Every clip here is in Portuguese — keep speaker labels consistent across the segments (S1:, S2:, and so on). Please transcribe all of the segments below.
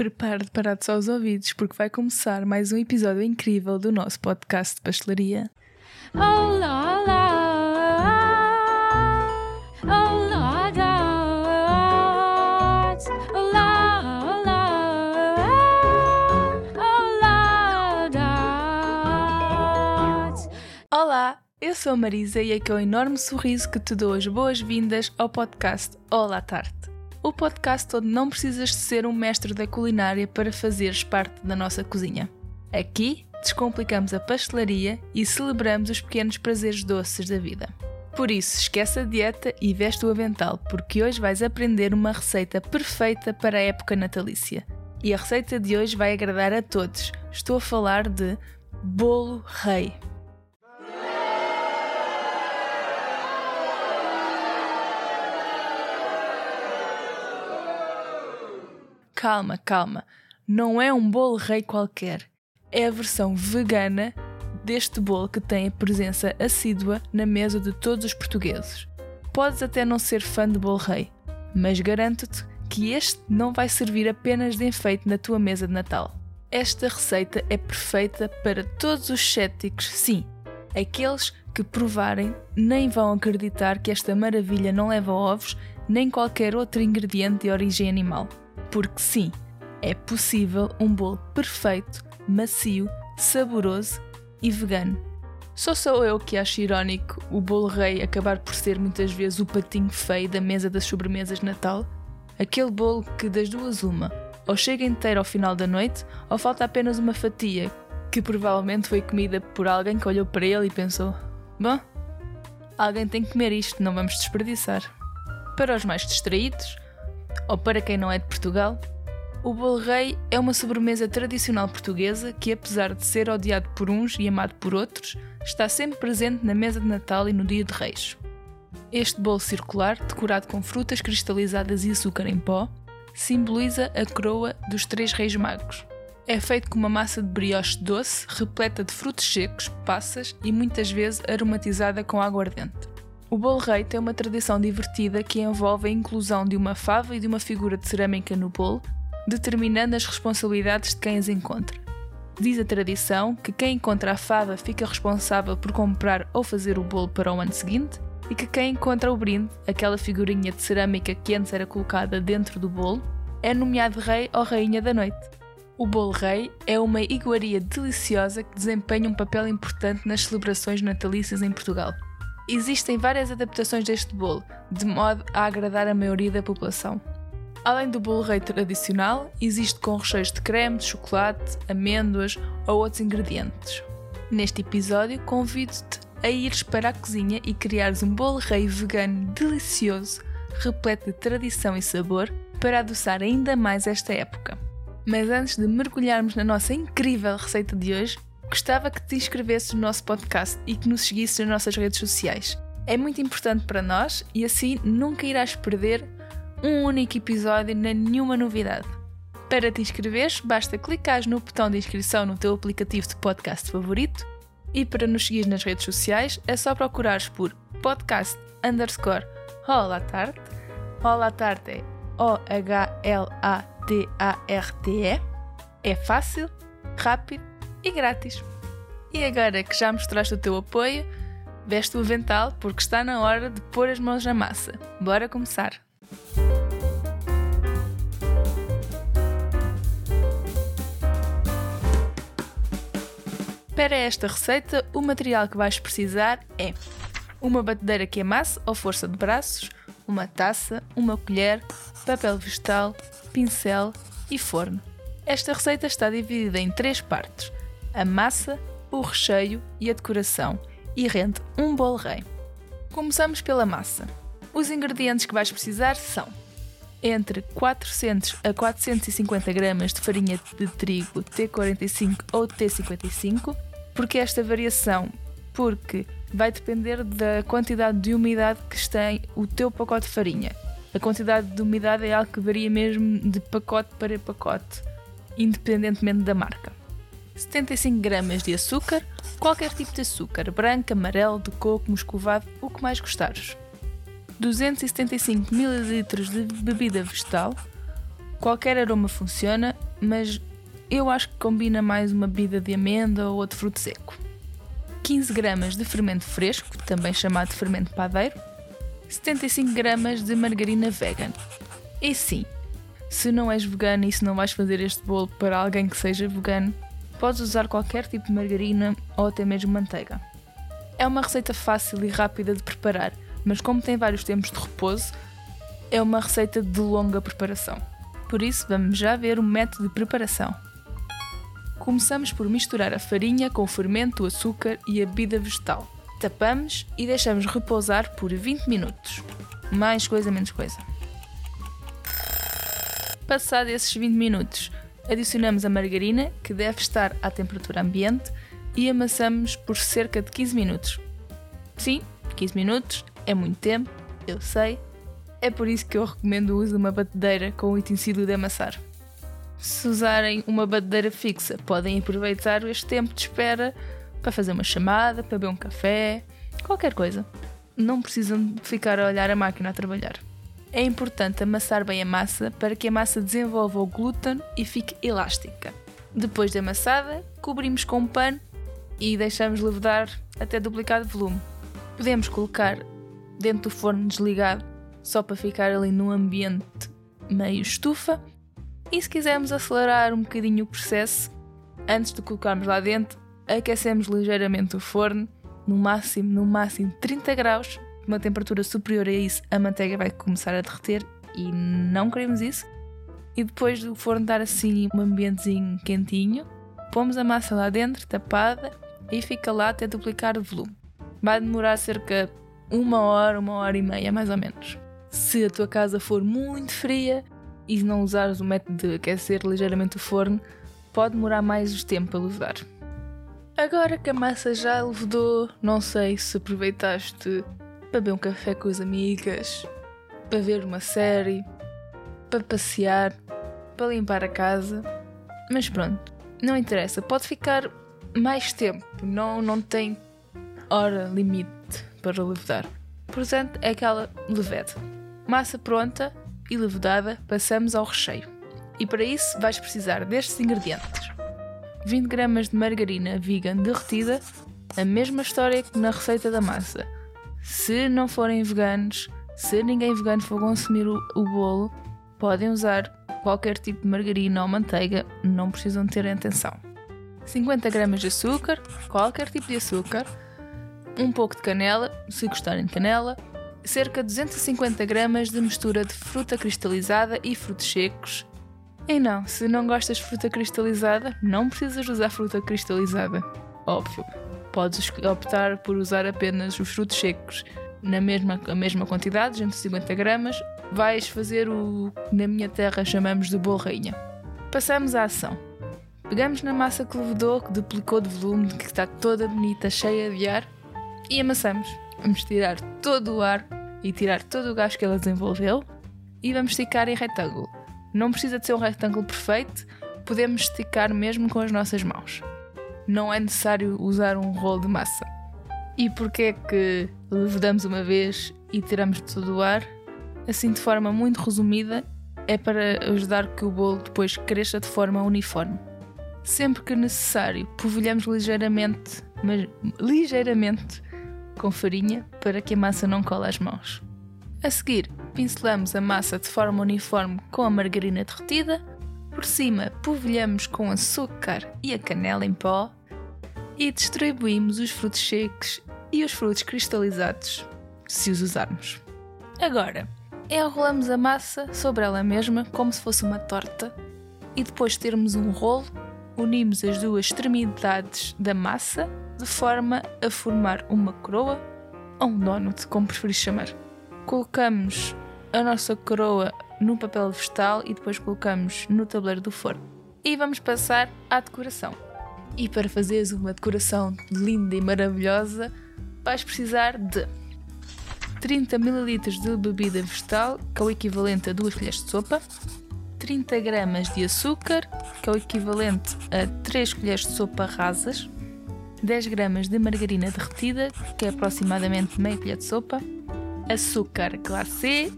S1: Prepare-te para só os ouvidos, porque vai começar mais um episódio incrível do nosso podcast de pastelaria.
S2: Olá, olá, olá. Olá, olá, olá,
S1: eu sou a Marisa e é com um enorme sorriso que te dou as boas-vindas ao podcast Olá Tarte. O podcast onde não precisas de ser um mestre da culinária para fazeres parte da nossa cozinha. Aqui descomplicamos a pastelaria e celebramos os pequenos prazeres doces da vida. Por isso, esquece a dieta e veste o avental, porque hoje vais aprender uma receita perfeita para a época natalícia. E a receita de hoje vai agradar a todos. Estou a falar de bolo rei. Calma, calma. Não é um bolo rei qualquer. É a versão vegana deste bolo que tem a presença assídua na mesa de todos os portugueses. Podes até não ser fã de bolo rei, mas garanto-te que este não vai servir apenas de enfeite na tua mesa de Natal. Esta receita é perfeita para todos os céticos, sim, aqueles que provarem nem vão acreditar que esta maravilha não leva ovos nem qualquer outro ingrediente de origem animal. Porque sim, é possível um bolo perfeito, macio, saboroso e vegano. Só sou eu que acho irónico o bolo rei acabar por ser muitas vezes o patinho feio da mesa das sobremesas de Natal? Aquele bolo que das duas uma, ou chega inteiro ao final da noite, ou falta apenas uma fatia, que provavelmente foi comida por alguém que olhou para ele e pensou: Bom, alguém tem que comer isto, não vamos desperdiçar. Para os mais distraídos, ou para quem não é de Portugal, o bolo rei é uma sobremesa tradicional portuguesa que, apesar de ser odiado por uns e amado por outros, está sempre presente na mesa de Natal e no dia de Reis. Este bolo circular, decorado com frutas cristalizadas e açúcar em pó, simboliza a coroa dos três reis magos. É feito com uma massa de brioche doce, repleta de frutos secos, passas e muitas vezes aromatizada com aguardente. O bolo rei tem uma tradição divertida que envolve a inclusão de uma fava e de uma figura de cerâmica no bolo, determinando as responsabilidades de quem as encontra. Diz a tradição que quem encontra a fava fica responsável por comprar ou fazer o bolo para o ano seguinte e que quem encontra o brinde, aquela figurinha de cerâmica que antes era colocada dentro do bolo, é nomeado rei ou rainha da noite. O bolo rei é uma iguaria deliciosa que desempenha um papel importante nas celebrações natalícias em Portugal. Existem várias adaptações deste bolo, de modo a agradar a maioria da população. Além do bolo rei tradicional, existe com recheios de creme, de chocolate, amêndoas ou outros ingredientes. Neste episódio, convido-te a ires para a cozinha e criares um bolo rei vegano delicioso, repleto de tradição e sabor, para adoçar ainda mais esta época. Mas antes de mergulharmos na nossa incrível receita de hoje, gostava que te inscrevesses no nosso podcast e que nos seguisses nas nossas redes sociais. É muito importante para nós e assim nunca irás perder um único episódio nem nenhuma novidade. Para te inscreveres, basta clicar no botão de inscrição no teu aplicativo de podcast favorito e para nos seguir nas redes sociais é só procurares por podcast underscore Holatarte. Holatarte é O-H-L-A-T-A-R-T-E. É fácil, rápido e grátis. E agora que já mostraste o teu apoio, veste o avental porque está na hora de pôr as mãos na massa. Bora começar! Para esta receita, o material que vais precisar é uma batedeira que amasse ou força de braços, uma taça, uma colher, papel vegetal, pincel e forno. Esta receita está dividida em três partes: a massa, o recheio e a decoração, e rende um bolo rei. Começamos pela massa. Os ingredientes que vais precisar são entre 400 a 450 gramas de farinha de trigo T45 ou T55, porque esta variação, porque vai depender da quantidade de umidade que tem o teu pacote de farinha. A quantidade de umidade é algo que varia mesmo de pacote para pacote, independentemente da marca. 75 gramas de açúcar, qualquer tipo de açúcar, branco, amarelo, de coco, moscovado, o que mais gostares. 275 ml de bebida vegetal, qualquer aroma funciona, mas eu acho que combina mais uma bebida de amêndoa ou outro fruto seco. 15 gramas de fermento fresco, também chamado de fermento padeiro, 75 gramas de margarina vegan. E sim, se não és vegano e se não vais fazer este bolo para alguém que seja vegano, podes usar qualquer tipo de margarina ou até mesmo manteiga. É uma receita fácil e rápida de preparar, mas como tem vários tempos de repouso, é uma receita de longa preparação. Por isso, vamos já ver o método de preparação. Começamos por misturar a farinha com o fermento, o açúcar e a bebida vegetal. Tapamos e deixamos repousar por 20 minutos. Mais coisa, menos coisa. Passado esses 20 minutos, adicionamos a margarina, que deve estar à temperatura ambiente, e amassamos por cerca de 15 minutos. Sim, 15 minutos é muito tempo, eu sei. É por isso que eu recomendo o uso de uma batedeira com o utensílio de amassar. Se usarem uma batedeira fixa, podem aproveitar este tempo de espera para fazer uma chamada, para beber um café, qualquer coisa. Não precisam ficar a olhar a máquina a trabalhar. É importante amassar bem a massa para que a massa desenvolva o glúten e fique elástica. Depois de amassada, cobrimos com um pano e deixamos levedar até duplicar de volume. Podemos colocar dentro do forno desligado só para ficar ali num ambiente meio estufa. E se quisermos acelerar um bocadinho o processo, antes de colocarmos lá dentro, aquecemos ligeiramente o forno, no máximo, no máximo 30 graus, uma temperatura superior a isso, a manteiga vai começar a derreter e não queremos isso. E depois do forno dar assim um ambientezinho quentinho, pomos a massa lá dentro, tapada, e fica lá até duplicar o volume. Vai demorar cerca uma hora, uma hora e meia, mais ou menos. Se a tua casa for muito fria e não usares o método de aquecer ligeiramente o forno, pode demorar mais tempo a levedar. Agora que a massa já levedou, não sei se aproveitaste para beber um café com as amigas, para ver uma série, para passear, para limpar a casa. Mas pronto, não interessa, pode ficar mais tempo, não, não tem hora limite para levedar. Portanto, é aquela levede. Massa pronta e levedada, passamos ao recheio. E para isso vais precisar destes ingredientes: 20 gramas de margarina vegan derretida, a mesma história que na receita da massa. Se não forem veganos, se ninguém vegano for consumir o, o bolo, podem usar qualquer tipo de margarina ou manteiga, não precisam ter atenção. 50 gramas de açúcar, qualquer tipo de açúcar, um pouco de canela, se gostarem de canela, cerca de 250 gramas de mistura de fruta cristalizada e frutos secos. E não, se não gostas de fruta cristalizada, não precisas usar fruta cristalizada. Óbvio, podes optar por usar apenas os frutos secos na mesma, a mesma quantidade, 250 gramas. Vais fazer o que na minha terra chamamos de bolo rainha. Passamos à ação. Pegamos na massa que levedou, que duplicou de volume, que está toda bonita, cheia de ar, e amassamos. Vamos tirar todo o ar e tirar todo o gás que ela desenvolveu e vamos esticar em retângulo. Não precisa de ser um retângulo perfeito, podemos esticar mesmo com as nossas mãos. Não é necessário usar um rolo de massa. E porquê é que levedamos uma vez e tiramos todo o ar? Assim, de forma muito resumida, é para ajudar que o bolo depois cresça de forma uniforme. Sempre que necessário, polvilhamos ligeiramente, mas ligeiramente, com farinha para que a massa não cole às mãos. A seguir, pincelamos a massa de forma uniforme com a margarina derretida, por cima polvilhamos com açúcar e a canela em pó e distribuímos os frutos secos e os frutos cristalizados, se os usarmos. Agora, enrolamos a massa sobre ela mesma como se fosse uma torta e depois de termos um rolo, unimos as duas extremidades da massa de forma a formar uma coroa ou um donut, como preferir chamar. Colocamos a nossa coroa no papel vegetal e depois colocamos no tabuleiro do forno. E vamos passar à decoração. E para fazeres uma decoração linda e maravilhosa, vais precisar de 30 ml de bebida vegetal, que é o equivalente a 2 colheres de sopa, 30 gramas de açúcar, que é o equivalente a 3 colheres de sopa rasas, 10 gramas de margarina derretida, que é aproximadamente meia colher de sopa, açúcar glacé,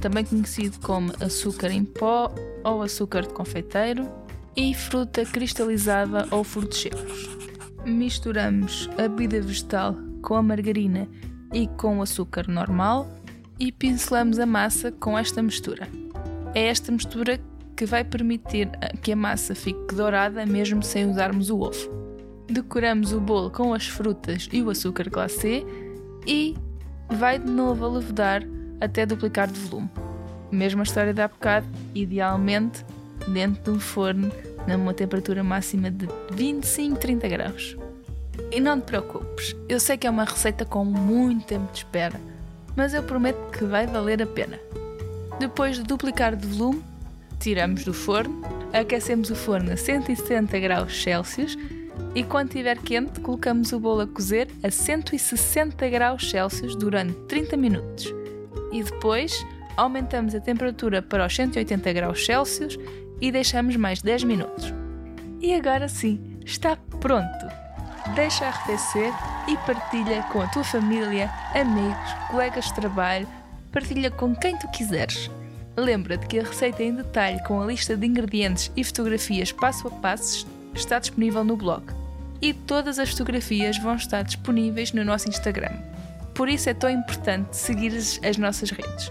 S1: também conhecido como açúcar em pó ou açúcar de confeiteiro, e fruta cristalizada ou frutos secos. Misturamos a bebida vegetal com a margarina e com o açúcar normal e pincelamos a massa com esta mistura. É esta mistura que vai permitir que a massa fique dourada mesmo sem usarmos o ovo. Decoramos o bolo com as frutas e o açúcar glacê e vai de novo a levedar até duplicar de volume. Mesma história há bocado, idealmente dentro de um forno numa temperatura máxima de 25-30 graus. E não te preocupes, eu sei que é uma receita com muito tempo de espera, mas eu prometo que vai valer a pena. Depois de duplicar de volume, tiramos do forno, aquecemos o forno a 170 graus Celsius e quando estiver quente, colocamos o bolo a cozer a 160 graus Celsius durante 30 minutos. E depois aumentamos a temperatura para os 180 graus Celsius e deixamos mais 10 minutos. E agora sim, está pronto! Deixa arrefecer e partilha com a tua família, amigos, colegas de trabalho, partilha com quem tu quiseres. Lembra-te que a receita em detalhe com a lista de ingredientes e fotografias passo a passo está disponível no blog. E todas as fotografias vão estar disponíveis no nosso Instagram. Por isso é tão importante seguir as nossas redes,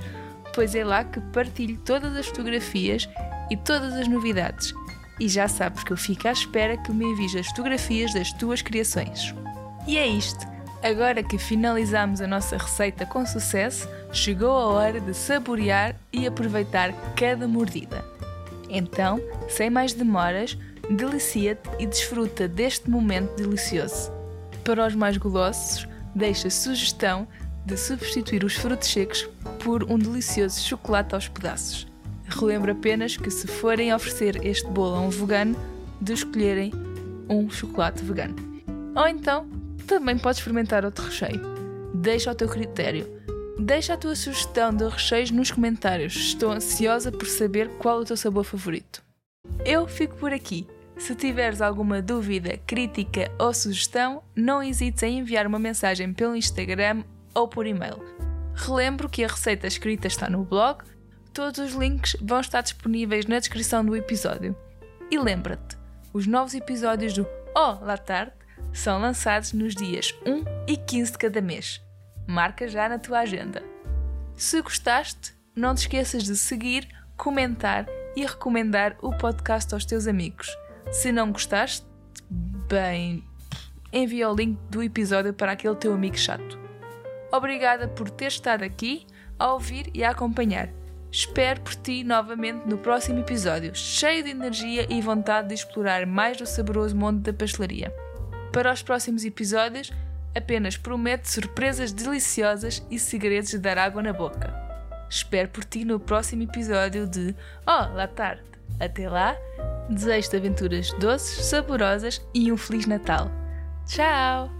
S1: pois é lá que partilho todas as fotografias e todas as novidades. E já sabes que eu fico à espera que me envies as fotografias das tuas criações. E é isto! Agora que finalizamos a nossa receita com sucesso, chegou a hora de saborear e aproveitar cada mordida. Então, sem mais demoras, delicia-te e desfruta deste momento delicioso. Para os mais golosos, deixa a sugestão de substituir os frutos secos por um delicioso chocolate aos pedaços. Relembro apenas que se forem oferecer este bolo a um vegano, de escolherem um chocolate vegano. Ou então, também podes experimentar outro recheio. Deixa ao teu critério. Deixa a tua sugestão de recheios nos comentários. Estou ansiosa por saber qual é o teu sabor favorito. Eu fico por aqui. Se tiveres alguma dúvida, crítica ou sugestão, não hesites em enviar uma mensagem pelo Instagram ou por e-mail. Relembro que a receita escrita está no blog, todos os links vão estar disponíveis na descrição do episódio. E lembra-te, os novos episódios do Oh La Tarde são lançados nos dias 1 e 15 de cada mês. Marca já na tua agenda. Se gostaste, não te esqueças de seguir, comentar e recomendar o podcast aos teus amigos. Se não gostaste, bem, envia o link do episódio para aquele teu amigo chato. Obrigada por ter estado aqui a ouvir e a acompanhar. Espero por ti novamente no próximo episódio, cheio de energia e vontade de explorar mais do saboroso mundo da pastelaria. Para os próximos episódios, apenas prometo surpresas deliciosas e segredos de dar água na boca. Espero por ti no próximo episódio de Oh, La Tarde. Até lá, desejo-te aventuras doces, saborosas e um Feliz Natal. Tchau!